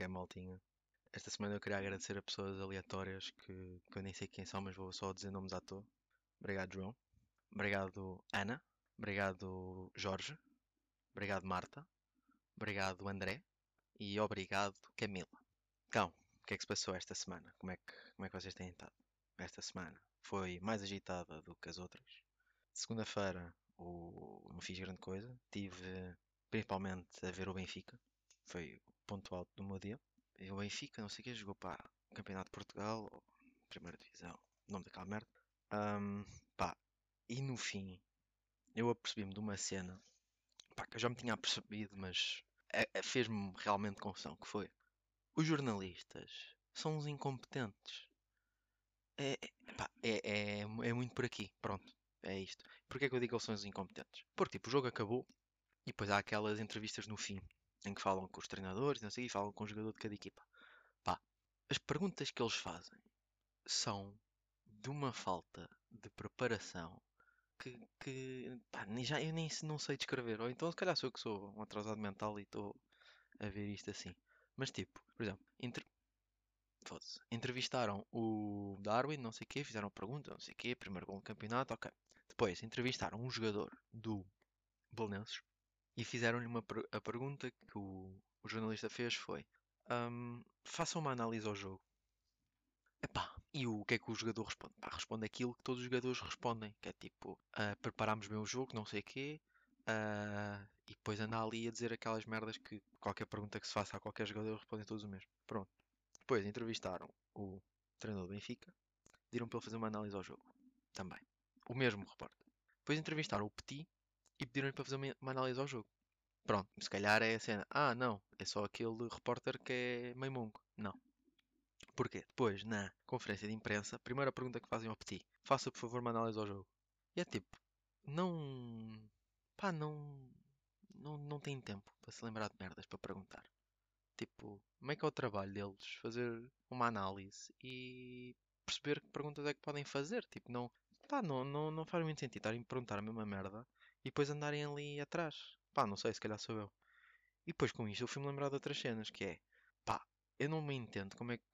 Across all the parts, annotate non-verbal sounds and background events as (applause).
Que é, maltinha? Esta semana eu queria agradecer a pessoas aleatórias que, que eu nem sei quem são, mas vou só dizer nomes à toa. Obrigado, João. Obrigado, Ana. Obrigado, Jorge. Obrigado, Marta. Obrigado, André. E obrigado, Camila. Então, o que é que se passou esta semana? Como é que, como é que vocês têm estado? Esta semana foi mais agitada do que as outras. Segunda-feira o- não fiz grande coisa. Tive principalmente a ver o Benfica. Foi ponto alto do meu dia. E o Benfica, não sei o que, jogou para Campeonato de Portugal, Primeira Divisão, nome daquela merda. Ahm, pá, e no fim, eu apercebi-me de uma cena, pá, que eu já me tinha apercebido, mas é- é- fez-me realmente confusão, que foi, os jornalistas são uns incompetentes. É, é, pá, é, é, é muito por aqui, pronto, é isto. Porquê é que eu digo que eles são uns incompetentes? Porque, tipo, o jogo acabou, e depois há aquelas entrevistas no fim, em que falam com os treinadores, não sei, falam com o jogador de cada equipa. Pá, as perguntas que eles fazem são de uma falta de preparação que, que pá, já eu nem não sei descrever. Ou então, se calhar sou eu que sou um atrasado mental e estou a ver isto assim. Mas, tipo, por exemplo, entre... entrevistaram o Darwin, não sei o quê, fizeram pergunta, não sei o quê, primeiro gol no campeonato, ok. Depois entrevistaram um jogador do Belenenses e fizeram-lhe uma a pergunta que o, o jornalista fez foi "Hum, façam uma análise ao jogo. Epá, e o que é que o jogador responde? Pá, responde aquilo que todos os jogadores respondem, que é tipo, "Ah, preparámos bem o jogo, não sei o quê, ah, e depois anda ali a dizer aquelas merdas que qualquer pergunta que se faça a qualquer jogador respondem todos o mesmo. Pronto. Depois entrevistaram o treinador do Benfica, pediram para ele fazer uma análise ao jogo. Também. O mesmo repórter. Depois entrevistaram o Petit e pediram-lhe para fazer uma uma análise ao jogo. Pronto, se calhar é a cena. Ah, não, é só aquele repórter que é meio mongo. Não. Porquê? Depois, na conferência de imprensa, a primeira pergunta que fazem ao Petit, faça por favor uma análise ao jogo. E é tipo, não. pá, não. não, não tem tempo para se lembrar de merdas para perguntar. Tipo, como é que é o trabalho deles? Fazer uma análise e perceber que perguntas é que podem fazer. Tipo, não. pá, não, não, não faz muito sentido estarem a perguntar a mesma merda e depois andarem ali atrás. Pá, não sei, se calhar sou eu. E depois com isto eu fui-me lembrar de outras cenas, que é, pá, eu não me entendo como é que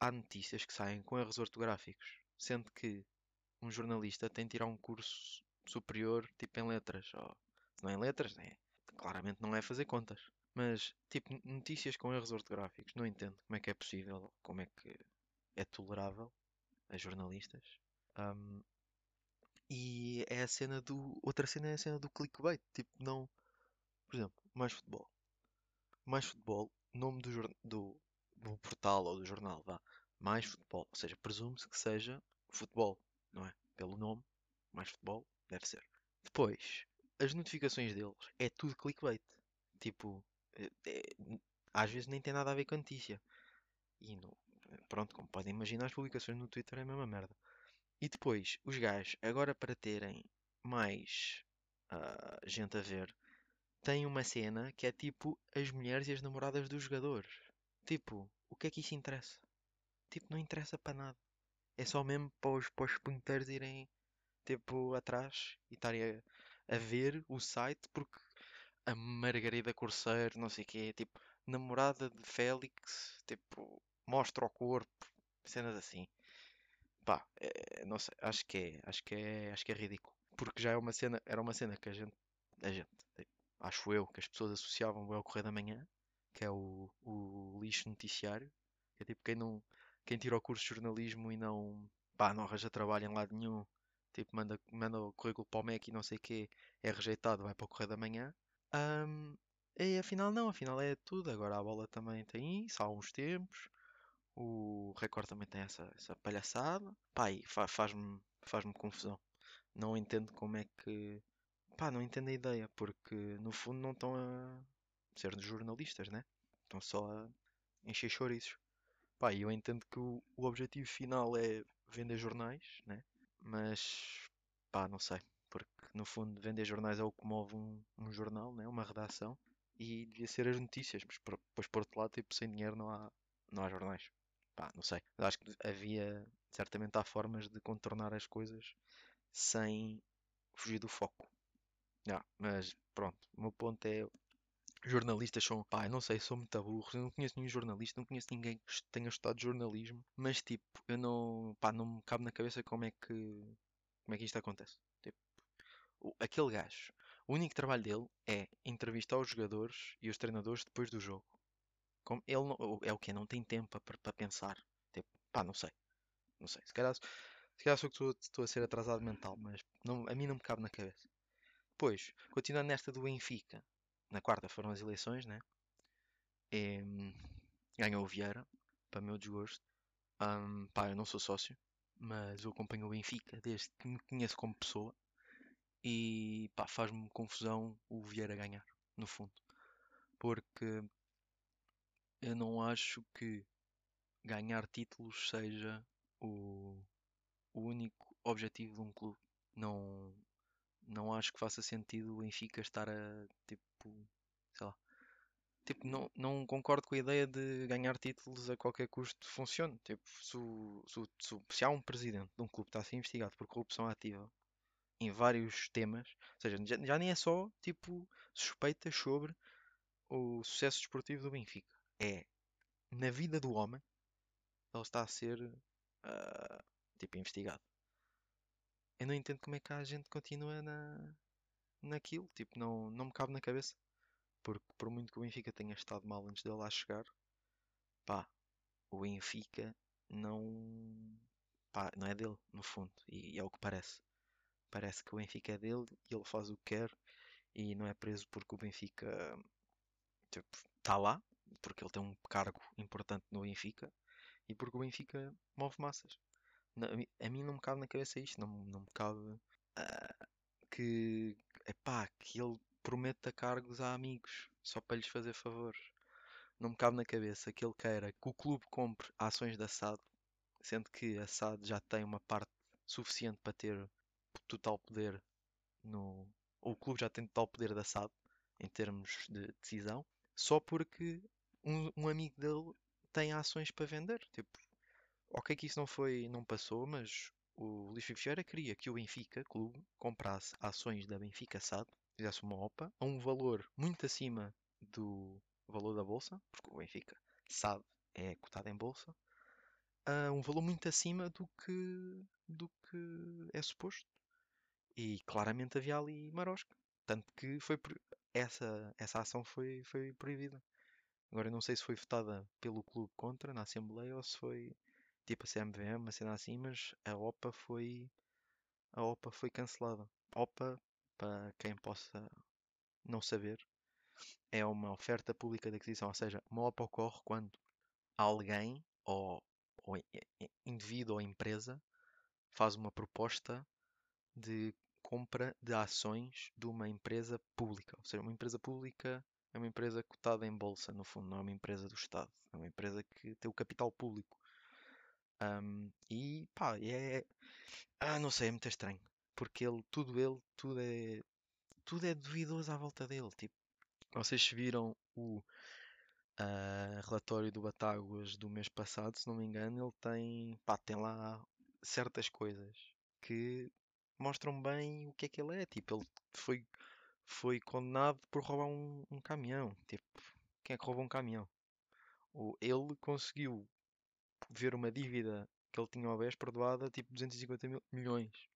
há notícias que saem com erros ortográficos, sendo que um jornalista tem de tirar um curso superior, tipo em letras, ou se não é em letras, né? Claramente não é fazer contas. Mas, tipo, notícias com erros ortográficos, não entendo como é que é possível, como é que é tolerável a jornalistas. Ahm, e é a cena do. Outra cena é a cena do clickbait. Tipo, não. Por exemplo, mais futebol. Mais futebol, nome do, do, do portal ou do jornal, vá. Mais futebol. Ou seja, presume-se que seja futebol, não é? Pelo nome, mais futebol, deve ser. Depois, as notificações deles é tudo clickbait. Tipo, é- é- às vezes nem tem nada a ver com a notícia. E no, pronto, como podem imaginar, as publicações no Twitter é a mesma merda. E depois, os gajos, agora para terem mais ah, gente a ver, têm uma cena que é tipo as mulheres e as namoradas dos jogadores. Tipo, o que é que isso interessa? Tipo, não interessa para nada. É só mesmo para os, para os punteiros irem tipo atrás e estarem a, a ver o site porque a Margarida Corseiro, não sei o quê, tipo, namorada de Félix, tipo, mostra o corpo, cenas assim. Pá, é, não sei, acho que é, acho que é, acho que é ridículo. Porque já é uma cena, era uma cena que a gente, a gente, acho eu, que as pessoas associavam ao Correio da Manhã, que é o, o lixo noticiário, que é tipo quem não, quem tira o curso de jornalismo e não, pá, não arranja trabalho em lado nenhum, tipo, manda, manda o currículo para o MEC e não sei o quê, é rejeitado, vai para o Correio da Manhã. Ahm, e afinal não, afinal é tudo. Agora a bola também tem isso, há uns tempos. O Record também tem essa, essa palhaçada. E fa- faz-me faz-me confusão. Não entendo como é que. Pá, não entendo a ideia, porque no fundo não estão a ser jornalistas, né? Estão só a encher chouriços. Pá, eu entendo que o, o objetivo final é vender jornais, né? Mas, pá, não sei. Porque no fundo vender jornais é o que move um, um jornal, né? Uma redação. E devia ser as notícias, mas por- depois por outro lado, tipo, sem dinheiro não há, não há jornais. Pá, não sei. Acho que havia, certamente há formas de contornar as coisas sem fugir do foco. Já, mas pronto, o meu ponto é jornalistas são, pá, não sei, sou muito burro, eu não conheço nenhum jornalista, não conheço ninguém que tenha estudado jornalismo, mas tipo, eu não, pá, não me cabe na cabeça como é que, como é que isto acontece. Tipo, o- aquele gajo, o único trabalho dele é entrevistar os jogadores e os treinadores depois do jogo. Como ele não- é o que Não tem tempo para pensar. Tipo, pá, não sei, não sei. Se calhar, se calhar sou que estou, a ser atrasado mental, mas não, a mim não me cabe na cabeça. Depois, continuando nesta do Benfica, na quarta foram as eleições, né? E, ganhou o Vieira, para meu desgosto. Hum, pá, eu não sou sócio, mas eu acompanho o Benfica desde que me conheço como pessoa. E pá, faz-me confusão o Vieira ganhar, no fundo. Porque eu não acho que ganhar títulos seja o, o único objetivo de um clube. Não, não acho que faça sentido o Benfica estar a tipo, sei lá. Tipo, não, não concordo com a ideia de ganhar títulos a qualquer custo funcione. Tipo, se, se, se se há um presidente de um clube que está a ser investigado por corrupção ativa em vários temas, ou seja, já, já nem é só tipo suspeitas sobre o sucesso desportivo do Benfica. É na vida do homem ele está a ser ah, tipo investigado. Eu não entendo como é que a gente continua na, naquilo, tipo, não, não me cabe na cabeça. Porque por muito que o Benfica tenha estado mal antes dele lá chegar, pá, o Benfica não, pá, não é dele, no fundo, e é o que parece. Parece que o Benfica é dele e ele faz o que quer e não é preso porque o Benfica tipo, está lá, porque ele tem um cargo importante no Benfica e porque o Benfica move massas. A, mim, não me cabe na cabeça isto, não, não me cabe ah, que, epá, que ele prometa cargos a amigos só para lhes fazer favores. Não me cabe na cabeça que ele queira que o clube compre ações da SAD, sendo que a SAD já tem uma parte suficiente para ter total poder no. Ou o clube já tem total poder da SAD em termos de decisão, só porque um, um amigo dele tem ações para vender. Tipo, ok que isso não foi, não passou, mas o Luís Filipe Vieira queria que o Benfica, clube, comprasse ações da Benfica SAD, fizesse uma OPA, a um valor muito acima do valor da bolsa, porque o Benfica SAD é cotado em bolsa, a um valor muito acima do que, do que é suposto. E claramente havia ali marosca. Tanto que foi essa, essa ação foi, foi proibida. Agora não sei se foi votada pelo clube contra na Assembleia ou se foi tipo a CMVM, uma cena assim, mas a OPA foi a OPA foi cancelada. OPA, para quem possa não saber, é uma oferta pública de aquisição, ou seja, uma OPA ocorre quando alguém ou, ou indivíduo ou empresa faz uma proposta de compra de ações de uma empresa pública. Ou seja, uma empresa pública é uma empresa cotada em bolsa, no fundo, não é uma empresa do Estado. É uma empresa que tem o capital público. Um, e pá, é. Ah, não sei, é muito estranho. Porque ele, tudo ele, tudo é. Tudo é duvidoso à volta dele. Tipo, vocês viram o uh, relatório do Batáguas do mês passado, se não me engano, ele tem. Pá, tem lá certas coisas que mostram bem o que é que ele é. Tipo, ele foi, foi condenado por roubar um, um caminhão. Tipo, quem é que roubou um caminhão? O, ele conseguiu ver uma dívida que ele tinha ao BES perdoada, tipo 250 mil, milhões.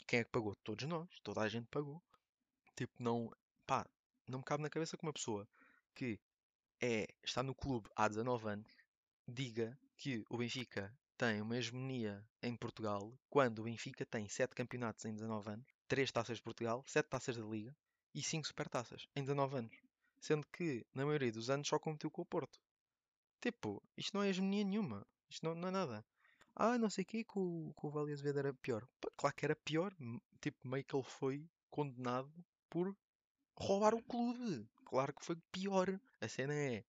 E quem é que pagou? Todos nós. Toda a gente pagou. Tipo, não. Pá, não me cabe na cabeça que uma pessoa que é, está no clube há 19 anos diga que o Benfica tem uma hegemonia em Portugal quando o Benfica tem 7 campeonatos em 19 anos, 3 taças de Portugal, 7 taças da Liga e 5 supertaças em 19 anos. Sendo que, na maioria dos anos, só competiu com o Porto. Tipo, isto não é hegemonia nenhuma. Isto não, não é nada. Ah, não sei o que, o, que o Vale Azevedo era pior. Pá, claro que era pior. Tipo, meio que ele foi condenado por roubar o clube. Claro que foi pior. A cena é,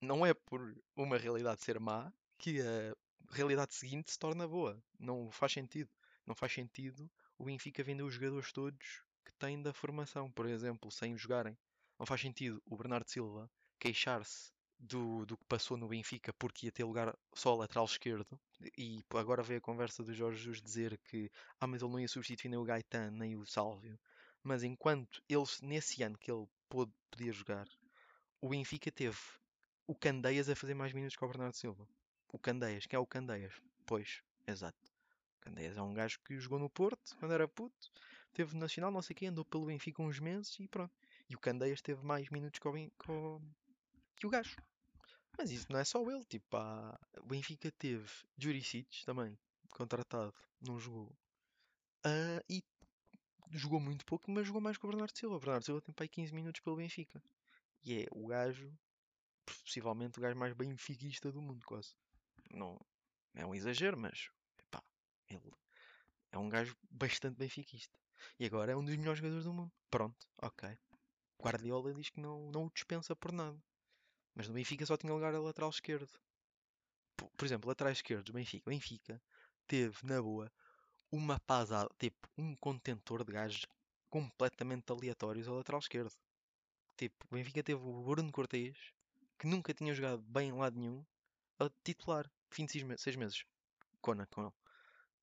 não é por uma realidade ser má que a realidade seguinte se torna boa. Não faz sentido. Não faz sentido o Benfica vender os jogadores todos têm da formação, por exemplo, sem jogarem. Não faz sentido o Bernardo Silva queixar-se do, do que passou no Benfica porque ia ter lugar só lateral esquerdo e agora veio a conversa do Jorge Jesus dizer que ah, mas ele não ia substituir nem o Gaetan nem o Sálvio mas enquanto ele nesse ano que ele pôde, podia jogar o Benfica teve o Candeias a fazer mais minutos que o Bernardo Silva. O Candeias, quem é o Candeias? Pois, exato. Candeias é um gajo que jogou no Porto quando era puto, teve Nacional, não sei quem, andou pelo Benfica uns meses e pronto. E o Candeias teve mais minutos que o, que o, que o gajo. Mas isso não é só ele, tipo, há... o Benfica teve Juricic também, contratado, não jogou. Ah, e jogou muito pouco, mas jogou mais que o Bernardo Silva. O Bernardo Silva tem para aí 15 minutos pelo Benfica. E é o gajo, possivelmente o gajo mais benfiquista do mundo, quase. Não é um exagero, mas epá, ele é um gajo bastante benfiquista. E agora é um dos melhores jogadores do mundo. Pronto, ok. Guardiola diz que não, não o dispensa por nada. Mas no Benfica só tinha lugar a lateral esquerdo. Por, por exemplo, lateral esquerdo do Benfica. Benfica teve, na boa, uma pasada, tipo, um contentor de gajos completamente aleatórios ao lateral esquerdo. Tipo, o Benfica teve o Bruno Cortês, que nunca tinha jogado bem em lado nenhum, a titular, fim de seis meses. Cona com ele.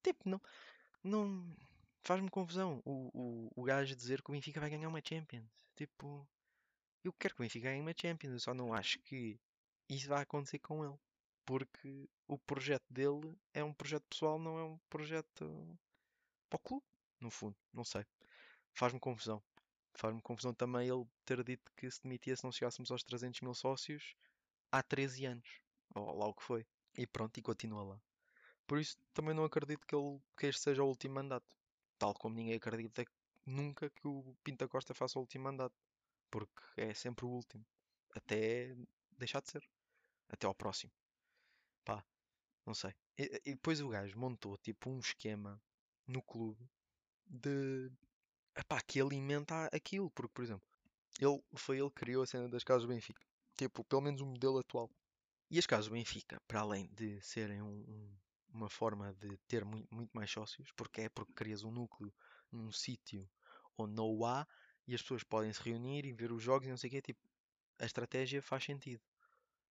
Tipo, não. não Faz-me confusão o, o, o gajo dizer que o Benfica vai ganhar uma Champions. Tipo, eu quero que o Benfica ganhe uma Champions, eu só não acho que isso vai acontecer com ele. Porque o projeto dele é um projeto pessoal, não é um projeto para o clube, no fundo. Não sei. Faz-me confusão. Faz-me confusão também ele ter dito que se demitia se não chegássemos aos 300 mil sócios há 13 anos. Ou lá o que foi. E pronto, e continua lá. Por isso também não acredito que, ele, que este seja o último mandato. Tal como ninguém acredita nunca que o Pinta Costa faça o último mandato. Porque é sempre o último. Até deixar de ser. Até ao próximo. Pá, não sei. E, e depois o gajo montou tipo um esquema no clube de epá, que alimenta aquilo. Porque, por exemplo, ele, foi ele que criou a cena das casas do Benfica. Tipo, pelo menos o modelo atual. E as casas do Benfica, para além de serem um- um- uma forma de ter muito, muito mais sócios, porque é porque crias um núcleo num sítio onde não há e as pessoas podem se reunir e ver os jogos e não sei o quê, tipo, a estratégia faz sentido.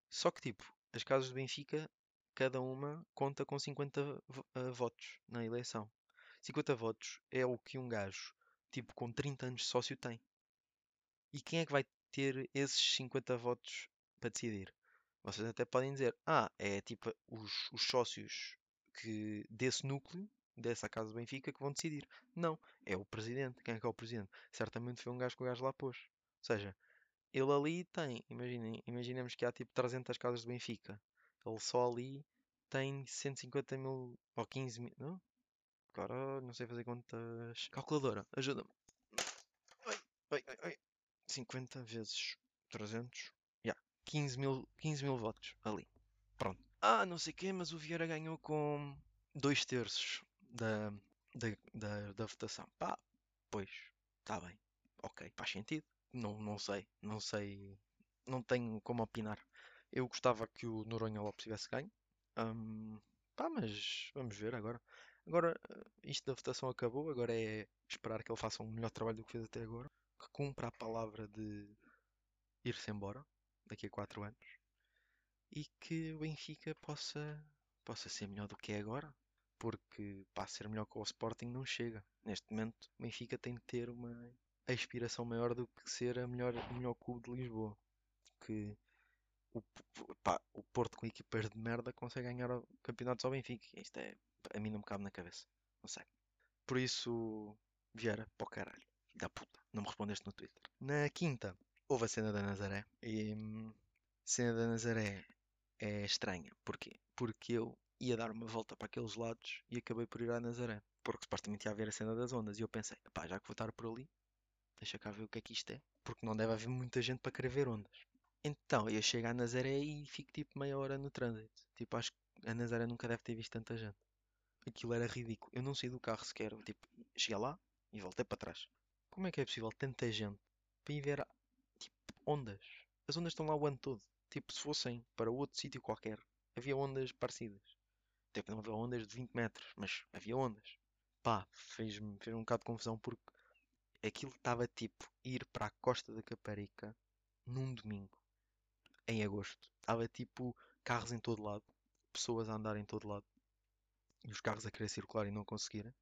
Só que, tipo, as casas do Benfica, cada uma conta com 50 vo- ah, votos na eleição. 50 votos é o que um gajo, tipo, com 30 anos de sócio tem. E quem é que vai ter esses 50 votos para decidir? Vocês até podem dizer, ah, é tipo os, os sócios que desse núcleo, dessa casa do Benfica, que vão decidir. Não, é o presidente. Quem é que é o presidente? Certamente foi um gajo que o gajo lá pôs. Ou seja, ele ali tem, imaginem, imaginemos que há tipo 300 casas do Benfica. Ele só ali tem 150 mil ou 15 mil. Não? Agora não sei fazer contas. Calculadora, ajuda-me. Ai, ai, ai, ai. 50 vezes 300. Já, 15 mil, 15 mil votos ali. Pronto. Ah, não sei quê, mas o Vieira ganhou com dois terços da, da, da, da votação. Pá, pois, está bem. Ok, faz sentido. Não, não sei, não sei, não tenho como opinar. Eu gostava que o Noronha Lopes tivesse ganho. Hum, pá, mas vamos ver agora. Agora, isto da votação acabou, agora é esperar que ele faça um melhor trabalho do que fez até agora. Que cumpra a palavra de ir-se embora daqui a 4 anos e que o Benfica possa, possa ser melhor do que é agora. Porque para ser melhor que o Sporting não chega. Neste momento, o Benfica tem de ter uma aspiração maior do que ser a melhor, o melhor clube de Lisboa. Que o, pá, o Porto com equipas de merda consegue ganhar campeonatos ao Benfica. Isto é, a mim não me cabe na cabeça. Não sei. Por isso, Vieira, para o caralho. Da puta. Não me respondeste no Twitter. Na quinta, houve a cena da Nazaré. E hum, cena da Nazaré é estranha. Porquê? Porque eu ia dar uma volta para aqueles lados e acabei por ir à Nazaré. Porque supostamente ia haver a cena das ondas. E eu pensei, pá, já que vou estar por ali, deixa cá ver o que é que isto é. Porque não deve haver muita gente para querer ver ondas. Então, eu chego à Nazaré e fico tipo meia hora no trânsito. Tipo, acho que a Nazaré nunca deve ter visto tanta gente. Aquilo era ridículo. Eu não saí do carro sequer. Tipo, cheguei lá e voltei para trás. Como é que é possível tanta gente para ir ver tipo, ondas? As ondas estão lá o ano todo. Tipo, se fossem para outro sítio qualquer, havia ondas parecidas. Tipo, não havia ondas de 20 metros, mas havia ondas. Pá, fez-me fez um bocado de confusão porque aquilo estava tipo ir para a costa da Caparica num domingo, em agosto. Estava tipo carros em todo lado, pessoas a andar em todo lado e os carros a querer circular e não conseguirem.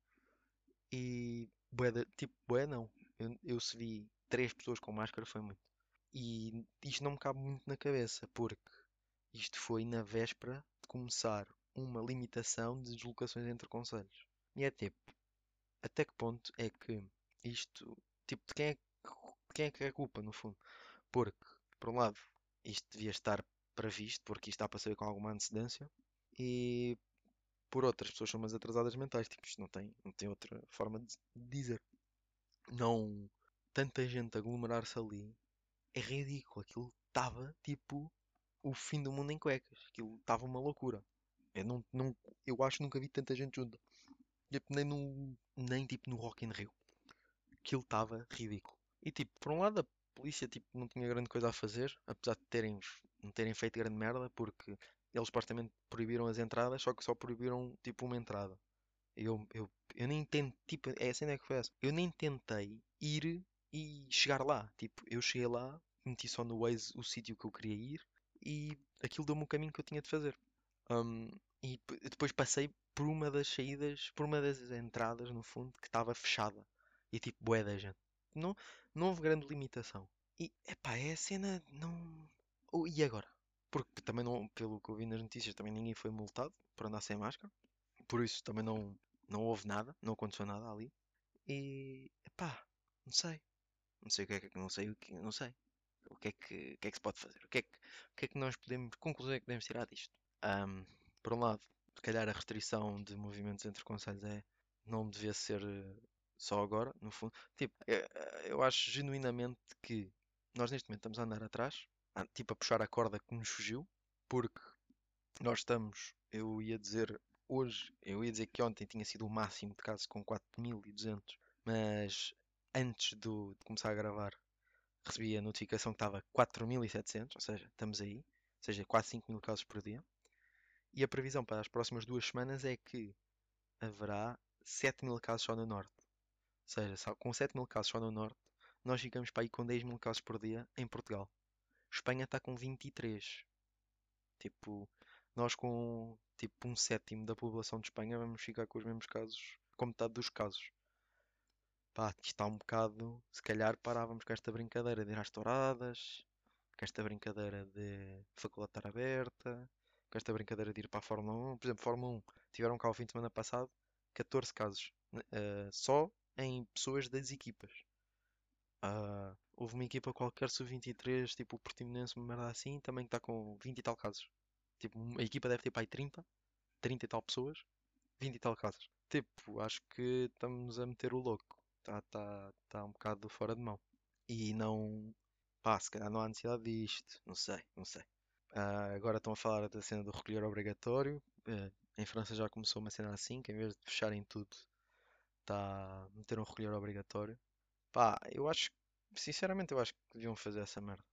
E de- tipo, bué não. Eu, eu se vi três pessoas com máscara foi muito. E isto não me cabe muito na cabeça, porque isto foi na véspera de começar uma limitação de deslocações entre conselhos. E é tipo, até que ponto é que isto, tipo, de quem é, quem é que é a culpa, no fundo? Porque, por um lado, isto devia estar previsto, porque isto está para saber com alguma antecedência, e por outras pessoas são umas atrasadas mentais, tipo, isto não tem, não tem outra forma de dizer. Não, tanta gente aglomerar-se ali, é ridículo, aquilo estava, tipo, o fim do mundo em cuecas, aquilo estava uma loucura. Eu, não, não, eu acho que nunca vi tanta gente junta. Tipo, nem no, nem tipo no Rock in Rio. Aquilo estava ridículo. E tipo, por um lado a polícia tipo, não tinha grande coisa a fazer, apesar de terem, não terem feito grande merda, porque eles supostamente proibiram as entradas, só que só proibiram tipo uma entrada. Eu, eu, eu nem tentei, tipo, é assim é que foi essa. Eu nem tentei ir e chegar lá. Tipo, eu cheguei lá, meti só no Waze o sítio que eu queria ir e aquilo deu-me o caminho que eu tinha de fazer. Um, e depois passei por uma das saídas, por uma das entradas, no fundo, que estava fechada. E tipo, bué da gente. Não, não houve grande limitação. E, epá, é a cena, não... Oh, e agora? Porque também não, pelo que eu vi nas notícias, também ninguém foi multado por andar sem máscara. Por isso também não, não houve nada, não aconteceu nada ali. E, epá, não sei. Não sei o que é que, não sei o que, não sei. O que é que, o que é que se pode fazer? O que é que, o que é que nós podemos, conclusão é que podemos tirar disto? Ahm, por um lado, se calhar a restrição de movimentos entre conselhos é, não devia ser eh, só agora, no fundo. Tipo, eu, eu acho genuinamente que nós neste momento estamos a andar atrás, a- tipo a puxar a corda que nos fugiu, porque nós estamos, eu ia dizer hoje, eu ia dizer que ontem tinha sido o máximo de casos com 4.200, mas antes do, de começar a gravar recebi a notificação que estava 4.700, ou seja, estamos aí, ou seja, quase 5.000 casos por dia. E a previsão para as próximas duas semanas é que haverá 7.000 casos só no Norte. Ou seja, com 7.000 casos só no Norte, nós ficamos para aí com 10.000 casos por dia em Portugal. Espanha está com 23. Tipo, nós com tipo um sétimo da população de Espanha vamos ficar com os mesmos casos, com metade dos casos. Pá, está um bocado. Se calhar parávamos com esta brincadeira de ir às touradas, com esta brincadeira de faculdade estar aberta, com esta brincadeira de ir para a Fórmula 1. Por exemplo, Fórmula 1, tiveram cá o fim de semana passado 14 casos, eh, só em pessoas das equipas. Ah, houve uma equipa qualquer sub-23, tipo o Portimonense, uma merda assim, também está com 20 e tal casos. Tipo, a equipa deve ter para aí 30, 30 e tal pessoas, 20 e tal casos. Tipo, acho que estamos a meter o louco. Está tá, tá um bocado fora de mão. E não. Pá, se calhar não há necessidade disto. Não sei, não sei. Ah, agora estão a falar da cena do recolher obrigatório. Eh, em França já começou uma cena assim, que em vez de fecharem tudo, está a meter um recolher obrigatório. Pá, eu acho. Sinceramente, eu acho que deviam fazer essa merda.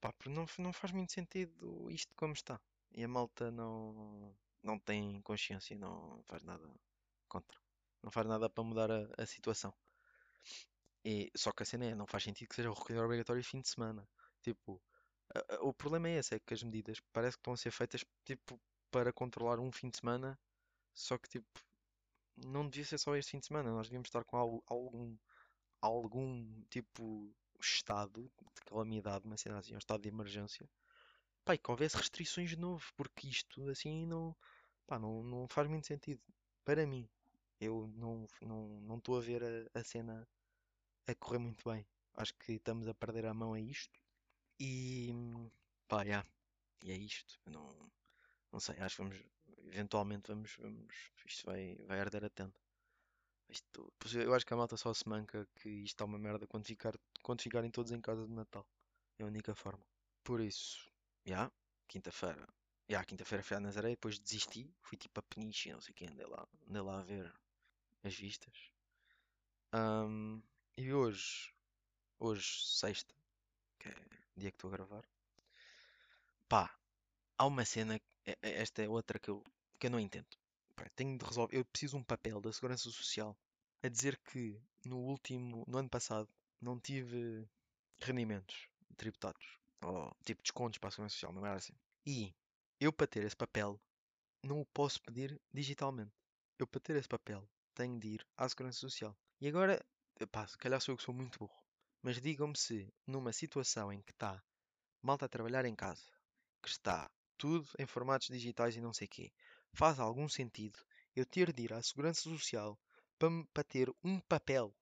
Pá, porque não, não faz muito sentido isto como está. E a malta não, não tem consciência e não faz nada contra. Não faz nada para mudar a, a situação. E, só que a cena é, não faz sentido que seja o recolher obrigatório fim de semana. Tipo, a- a- o problema é esse, é que as medidas parece que estão a ser feitas tipo para controlar um fim de semana, só que tipo, não devia ser só este fim de semana, nós devíamos estar com algo- algum, algum tipo estado de calamidade, uma cena assim, um estado de emergência. E que houvesse restrições de novo, porque isto assim não, pá, não, não faz muito sentido. Para mim, eu não não não estou a ver a, a cena a correr muito bem. Acho que estamos a perder a mão a isto. E pá, yeah, e é isto. Não, não sei, acho que vamos, eventualmente vamos, vamos, isto vai, vai arder a tenda. Isto, eu acho que a malta só se manca que isto está uma merda quando, ficar, quando ficarem todos em casa de Natal. É a única forma. Por isso, já, quinta-feira. Já, quinta-feira fui a Nazaré, depois desisti. Fui tipo a Peniche, não sei o que, andei lá, andei lá a ver as vistas. Ahm, e hoje, hoje, sexta, que é o dia que estou a gravar, pá, há uma cena, é- é- esta é outra que eu, que eu não entendo. Pá, tenho de resolver, eu preciso de um papel da Segurança Social a dizer que no último, no ano passado, não tive rendimentos tributados, ou tipo descontos para a Segurança Social, não era assim. E eu para ter esse papel não o posso pedir digitalmente. Eu para ter esse papel tenho de ir à Segurança Social. E agora, pá, se calhar sou eu que sou muito burro, Mas digam-me se, numa situação em que está malta a trabalhar em casa, que está tudo em formatos digitais e não sei quê, faz algum sentido eu ter de ir à Segurança Social para ter um papel.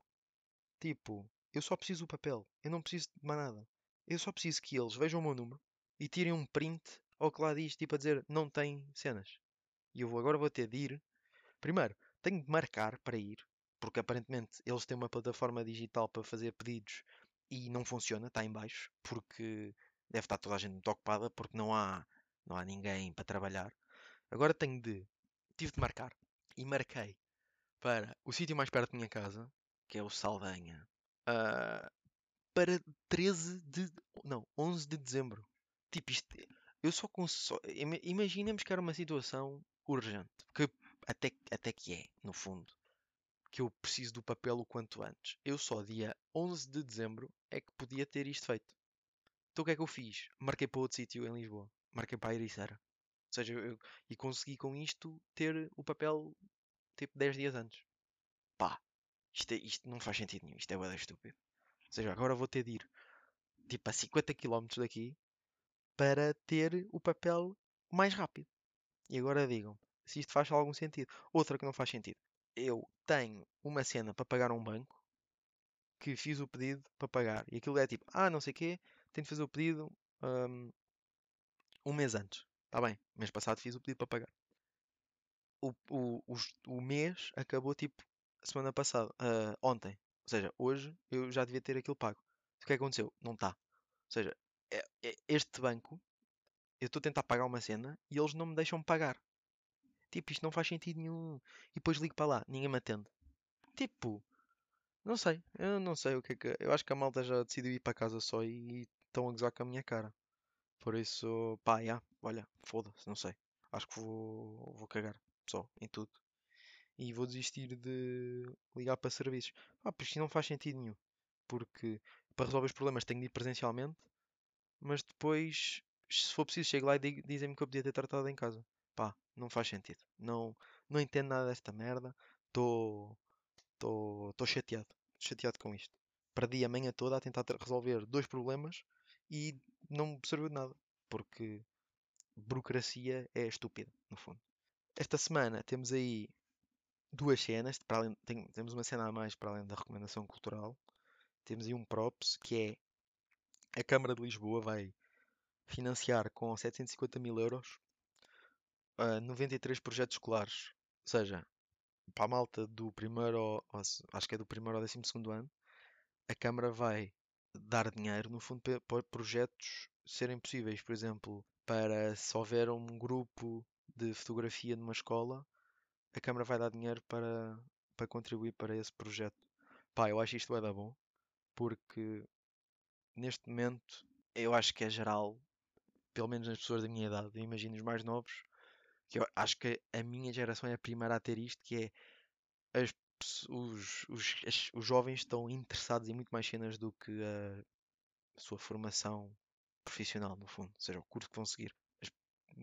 Tipo, eu só preciso do papel, eu não preciso de mais nada. Eu só preciso que eles vejam o meu número e tirem um print ao que lá diz, tipo a dizer não tem cenas. E eu agora vou ter de ir. Primeiro, tenho de marcar para ir, porque aparentemente eles têm uma plataforma digital para fazer pedidos e não funciona, está em baixo, porque deve estar toda a gente muito ocupada, porque não há, não há ninguém para trabalhar. Agora tenho de, tive de marcar e marquei para o sítio mais perto da minha casa, que é o Saldanha, uh, para 13 de, não, 11 de dezembro. Tipo, isto, eu só consigo. Imaginemos que era uma situação urgente. Que até, até que é, no fundo. Que eu preciso do papel o quanto antes. Eu só dia 11 de dezembro é que podia ter isto feito. Então o que é que eu fiz? Marquei para outro sítio em Lisboa. Marquei para a Ericeira. Ou seja, eu, e consegui com isto ter o papel tipo 10 dias antes. Pá, isto, é, isto não faz sentido nenhum. Isto é bada estúpido. Ou seja, agora vou ter de ir tipo a 50 km daqui para ter o papel mais rápido. E agora digam se isto faz algum sentido. Outra que não faz sentido. Eu tenho uma cena para pagar a um banco que fiz o pedido para pagar. E aquilo é tipo, ah, não sei o quê, tenho de fazer o pedido um, um mês antes. Está bem, mês passado fiz o pedido para pagar. O, o, o, o mês acabou tipo semana passada, uh, ontem. Ou seja, hoje eu já devia ter aquilo pago. O que é que aconteceu? Não está. Ou seja, é, é, este banco, eu estou a tentar pagar uma cena e eles não me deixam pagar. Tipo, isto não faz sentido nenhum. E depois ligo para lá, ninguém me atende. Tipo, não sei, eu não sei o que é que. Eu acho que a malta já decidiu ir para casa só e estão a gozar com a minha cara. Por isso, pá, já, olha, foda-se, não sei. Acho que vou, vou cagar só em tudo. E vou desistir de ligar para serviços. Ah, porque não faz sentido nenhum. Porque para resolver os problemas tenho de ir presencialmente mas depois, se for preciso, chego lá e dizem-me que eu podia ter tratado em casa. Pá, não faz sentido. Não, não entendo nada desta merda. Estou chateado. Chateado com isto. Perdi a manhã toda a tentar resolver dois problemas e não me serviu de nada. Porque burocracia é estúpida, no fundo. Esta semana temos aí duas cenas. Para além, tem, temos uma cena a mais para além da recomendação cultural. Temos aí um props que é a Câmara de Lisboa vai financiar com 750 mil euros uh, 93 projetos escolares. Ou seja, para a malta do primeiro, ao, acho que é do primeiro ao décimo segundo ano, a Câmara vai dar dinheiro, no fundo, para projetos serem possíveis. Por exemplo, para se houver um grupo de fotografia numa escola, a Câmara vai dar dinheiro para, para contribuir para esse projeto. Pá, eu acho isto é da bom, porque neste momento, eu acho que é geral, pelo menos nas pessoas da minha idade, imagino os mais novos, que eu acho que a minha geração é a primeira a ter isto, que é as, os, os, as, os jovens estão interessados em muito mais cenas do que a, sua formação profissional, no fundo, ou seja, o curso que vão seguir. As,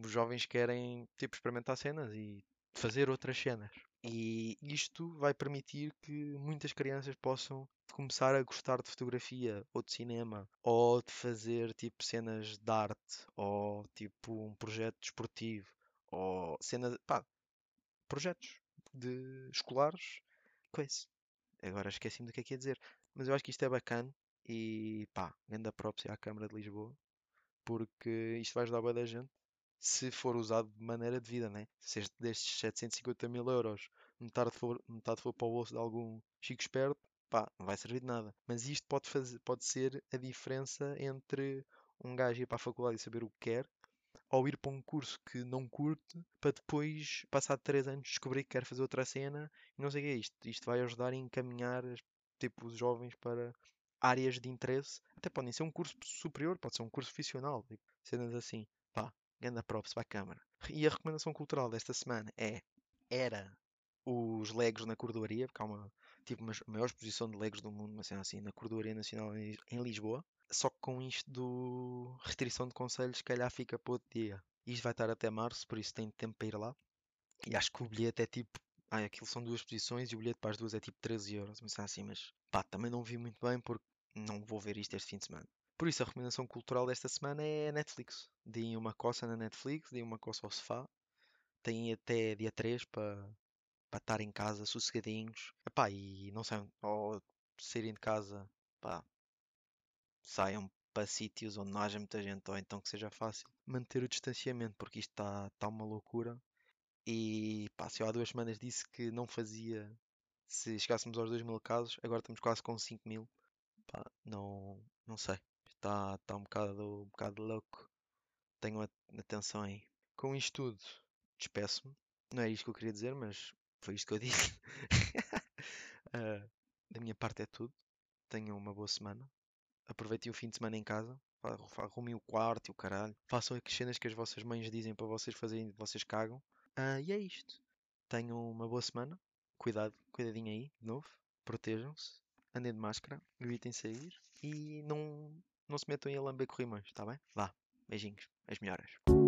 os jovens querem tipo experimentar cenas e fazer outras cenas. E isto vai permitir que muitas crianças possam começar a gostar de fotografia ou de cinema ou de fazer tipo cenas de arte ou tipo um projeto desportivo ou cenas, pá, projetos de escolares, coisa. Agora esqueci-me do que é que ia dizer, mas eu acho que isto é bacana e pá, grande própria à Câmara de Lisboa porque isto vai ajudar bem da gente se for usado de maneira devida, né? Se destes 750 mil euros metade for, metade for para o bolso de algum chico esperto, pá, não vai servir de nada. Mas isto pode, fazer, pode ser a diferença entre um gajo ir para a faculdade e saber o que quer, ou ir para um curso que não curte, para depois, passado 3 anos, descobrir que quer fazer outra cena e não sei o que é isto. Isto vai ajudar a encaminhar tipo, os jovens para áreas de interesse. Até podem ser um curso superior, pode ser um curso profissional, tipo, cenas assim. Pá, Ganda props para a câmara. E a recomendação cultural desta semana é era os Legos na Cordoaria, porque há uma, tipo, uma maior exposição de Legos do mundo, mas assim, na Cordoaria Nacional em Lisboa. Só que com isto do restrição de conselhos, se calhar fica para outro dia. Isto vai estar até março, por isso tem tempo para ir lá. E acho que o bilhete é tipo. Ah, aquilo são duas posições e o bilhete para as duas é tipo 13 euros, mas assim, mas pá, também não vi muito bem porque não vou ver isto este fim de semana. Por isso, a recomendação cultural desta semana é Netflix. Deem uma coça na Netflix, deem uma coça ao sofá. Têm até dia 3 para para estar em casa sossegadinhos. Epá, e não saiam, ou saírem de casa, pá, saiam para sítios onde não haja muita gente, ou então que seja fácil manter o distanciamento, porque isto está tá uma loucura. E pá, se eu há duas semanas disse que não fazia se chegássemos aos 2 mil casos, agora estamos quase com 5 mil. Pá, não, não sei. Está, está um, bocado, um bocado louco. Tenham atenção aí. Com isto tudo, despeço-me. Não é isto que eu queria dizer, mas foi isto que eu (laughs) disse. uh, (laughs) da minha parte é tudo. Tenham uma boa semana. Aproveitem o fim de semana em casa. Arrumem o quarto e o caralho. Façam as cenas que as vossas mães dizem para vocês fazerem, vocês cagam. Uh, e é isto. Tenham uma boa semana. Cuidado, cuidadinho aí, de novo. Protejam-se. Andem de máscara. Evitem sair. E não, não se metam em lamber corrimões, tá bem? Vá. Beijinhos. As melhoras.